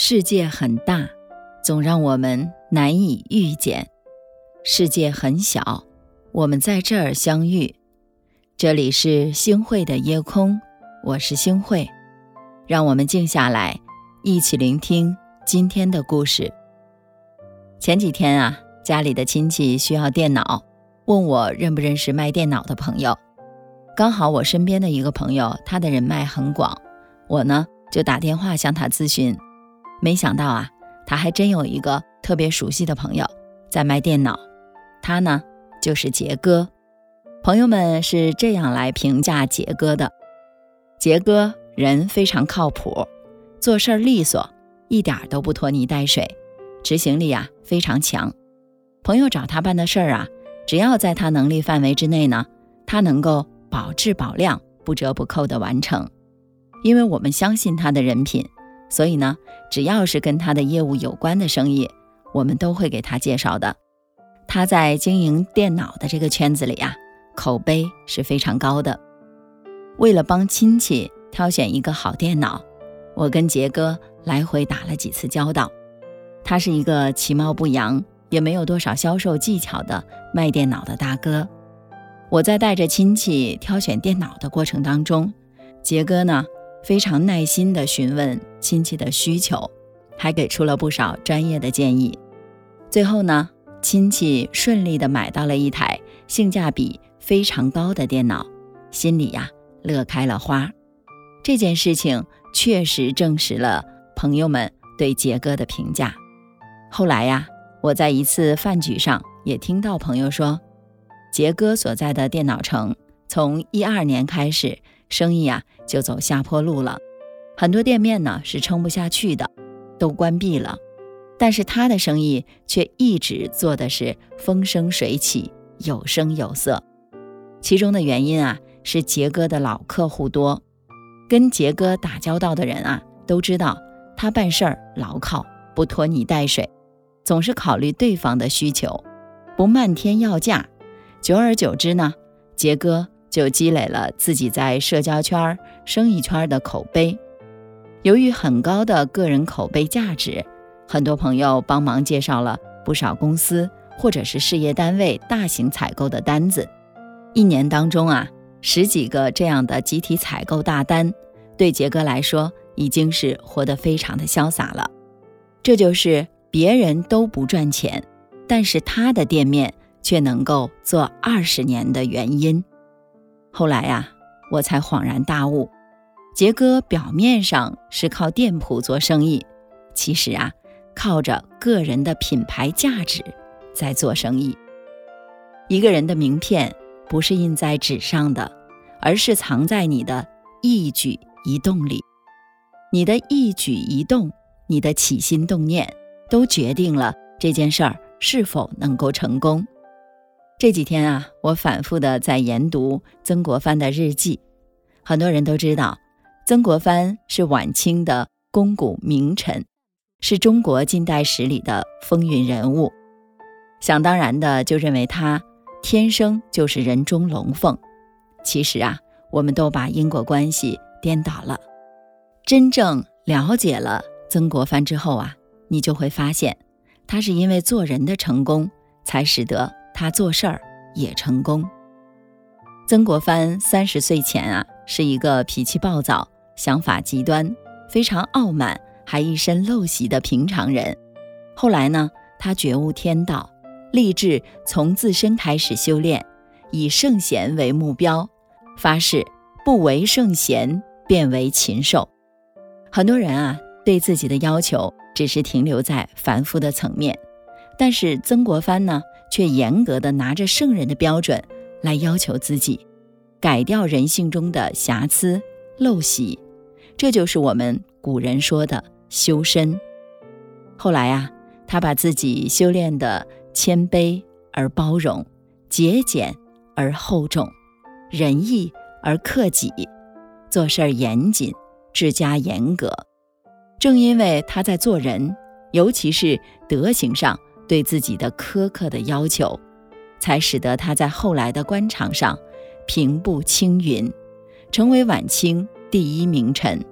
世界很大，总让我们难以遇见；世界很小，我们在这儿相遇。这里是星汇的夜空，我是星汇，让我们静下来，一起聆听今天的故事。前几天啊，家里的亲戚需要电脑，问我认不认识卖电脑的朋友。刚好我身边的一个朋友，他的人脉很广，我呢就打电话向他咨询。没想到啊，他还真有一个特别熟悉的朋友在卖电脑，他呢就是杰哥。朋友们是这样来评价杰哥的：杰哥人非常靠谱，做事利索，一点都不拖泥带水，执行力啊非常强。朋友找他办的事儿啊，只要在他能力范围之内呢，他能够保质保量、不折不扣的完成。因为我们相信他的人品。所以呢，只要是跟他的业务有关的生意，我们都会给他介绍的。他在经营电脑的这个圈子里啊，口碑是非常高的。为了帮亲戚挑选一个好电脑，我跟杰哥来回打了几次交道。他是一个其貌不扬，也没有多少销售技巧的卖电脑的大哥。我在带着亲戚挑选电脑的过程当中，杰哥呢？非常耐心地询问亲戚的需求，还给出了不少专业的建议。最后呢，亲戚顺利地买到了一台性价比非常高的电脑，心里呀乐开了花。这件事情确实证实了朋友们对杰哥的评价。后来呀，我在一次饭局上也听到朋友说，杰哥所在的电脑城从一二年开始。生意啊就走下坡路了，很多店面呢是撑不下去的，都关闭了。但是他的生意却一直做的是风生水起，有声有色。其中的原因啊是杰哥的老客户多，跟杰哥打交道的人啊都知道他办事儿牢靠，不拖泥带水，总是考虑对方的需求，不漫天要价。久而久之呢，杰哥。就积累了自己在社交圈、生意圈的口碑。由于很高的个人口碑价值，很多朋友帮忙介绍了不少公司或者是事业单位大型采购的单子。一年当中啊，十几个这样的集体采购大单，对杰哥来说已经是活得非常的潇洒了。这就是别人都不赚钱，但是他的店面却能够做二十年的原因。后来呀，我才恍然大悟，杰哥表面上是靠店铺做生意，其实啊，靠着个人的品牌价值在做生意。一个人的名片不是印在纸上的，而是藏在你的一举一动里。你的一举一动，你的起心动念，都决定了这件事儿是否能够成功。这几天啊，我反复的在研读曾国藩的日记。很多人都知道，曾国藩是晚清的肱骨名臣，是中国近代史里的风云人物。想当然的就认为他天生就是人中龙凤。其实啊，我们都把因果关系颠倒了。真正了解了曾国藩之后啊，你就会发现，他是因为做人的成功，才使得。他做事儿也成功。曾国藩三十岁前啊，是一个脾气暴躁、想法极端、非常傲慢，还一身陋习的平常人。后来呢，他觉悟天道，立志从自身开始修炼，以圣贤为目标，发誓不为圣贤，便为禽兽。很多人啊，对自己的要求只是停留在凡夫的层面，但是曾国藩呢？却严格的拿着圣人的标准来要求自己，改掉人性中的瑕疵陋习，这就是我们古人说的修身。后来啊，他把自己修炼的谦卑而包容，节俭而厚重，仁义而克己，做事儿严谨，治家严格。正因为他在做人，尤其是德行上。对自己的苛刻的要求，才使得他在后来的官场上平步青云，成为晚清第一名臣。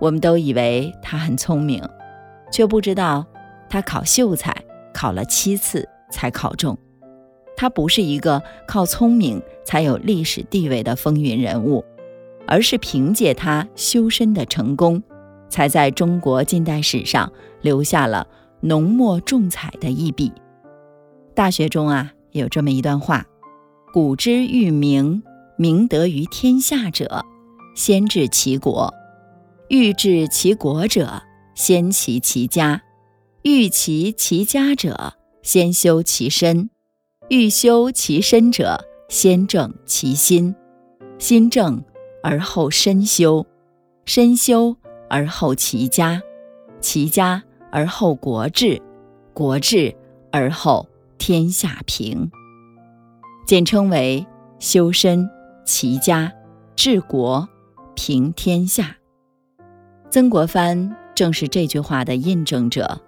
我们都以为他很聪明，却不知道他考秀才考了七次才考中。他不是一个靠聪明才有历史地位的风云人物，而是凭借他修身的成功，才在中国近代史上留下了浓墨重彩的一笔。大学中啊，有这么一段话：“古之欲明，明德于天下者，先治其国；欲治其国者，先齐其家；欲齐其家者，先修其身；欲修其身者，先正其心。心正而后身修，身修而后齐家，齐家而后国治，国治而后。”天下平，简称为修身、齐家、治国、平天下。曾国藩正是这句话的印证者。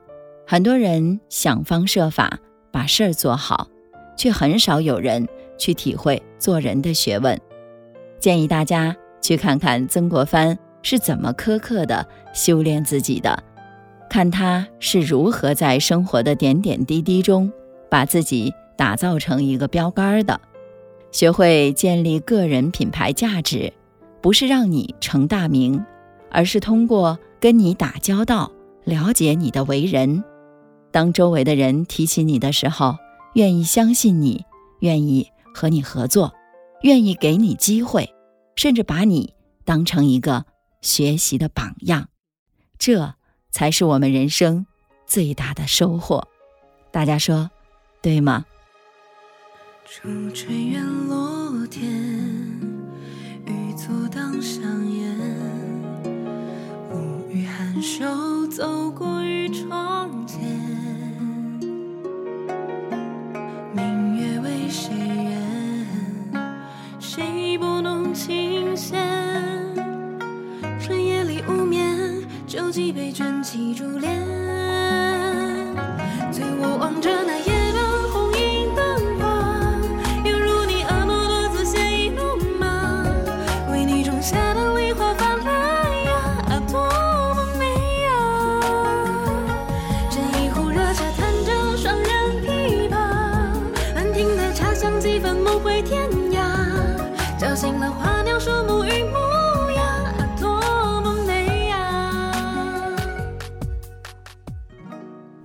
很多人想方设法把事儿做好，却很少有人去体会做人的学问。建议大家去看看曾国藩是怎么苛刻的修炼自己的，看他是如何在生活的点点滴滴中。把自己打造成一个标杆的，学会建立个人品牌价值，不是让你成大名，而是通过跟你打交道，了解你的为人。当周围的人提起你的时候，愿意相信你，愿意和你合作，愿意给你机会，甚至把你当成一个学习的榜样，这才是我们人生最大的收获。大家说。对吗？初春院落几杯卷起珠帘醉卧望着那夜半红影灯花犹如你婀娜多姿鲜衣怒马为你种下的梨花发了芽啊多么美啊斟一壶热茶弹着双人琵琶满庭的茶香几分梦回天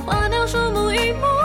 花鸟树木一梦。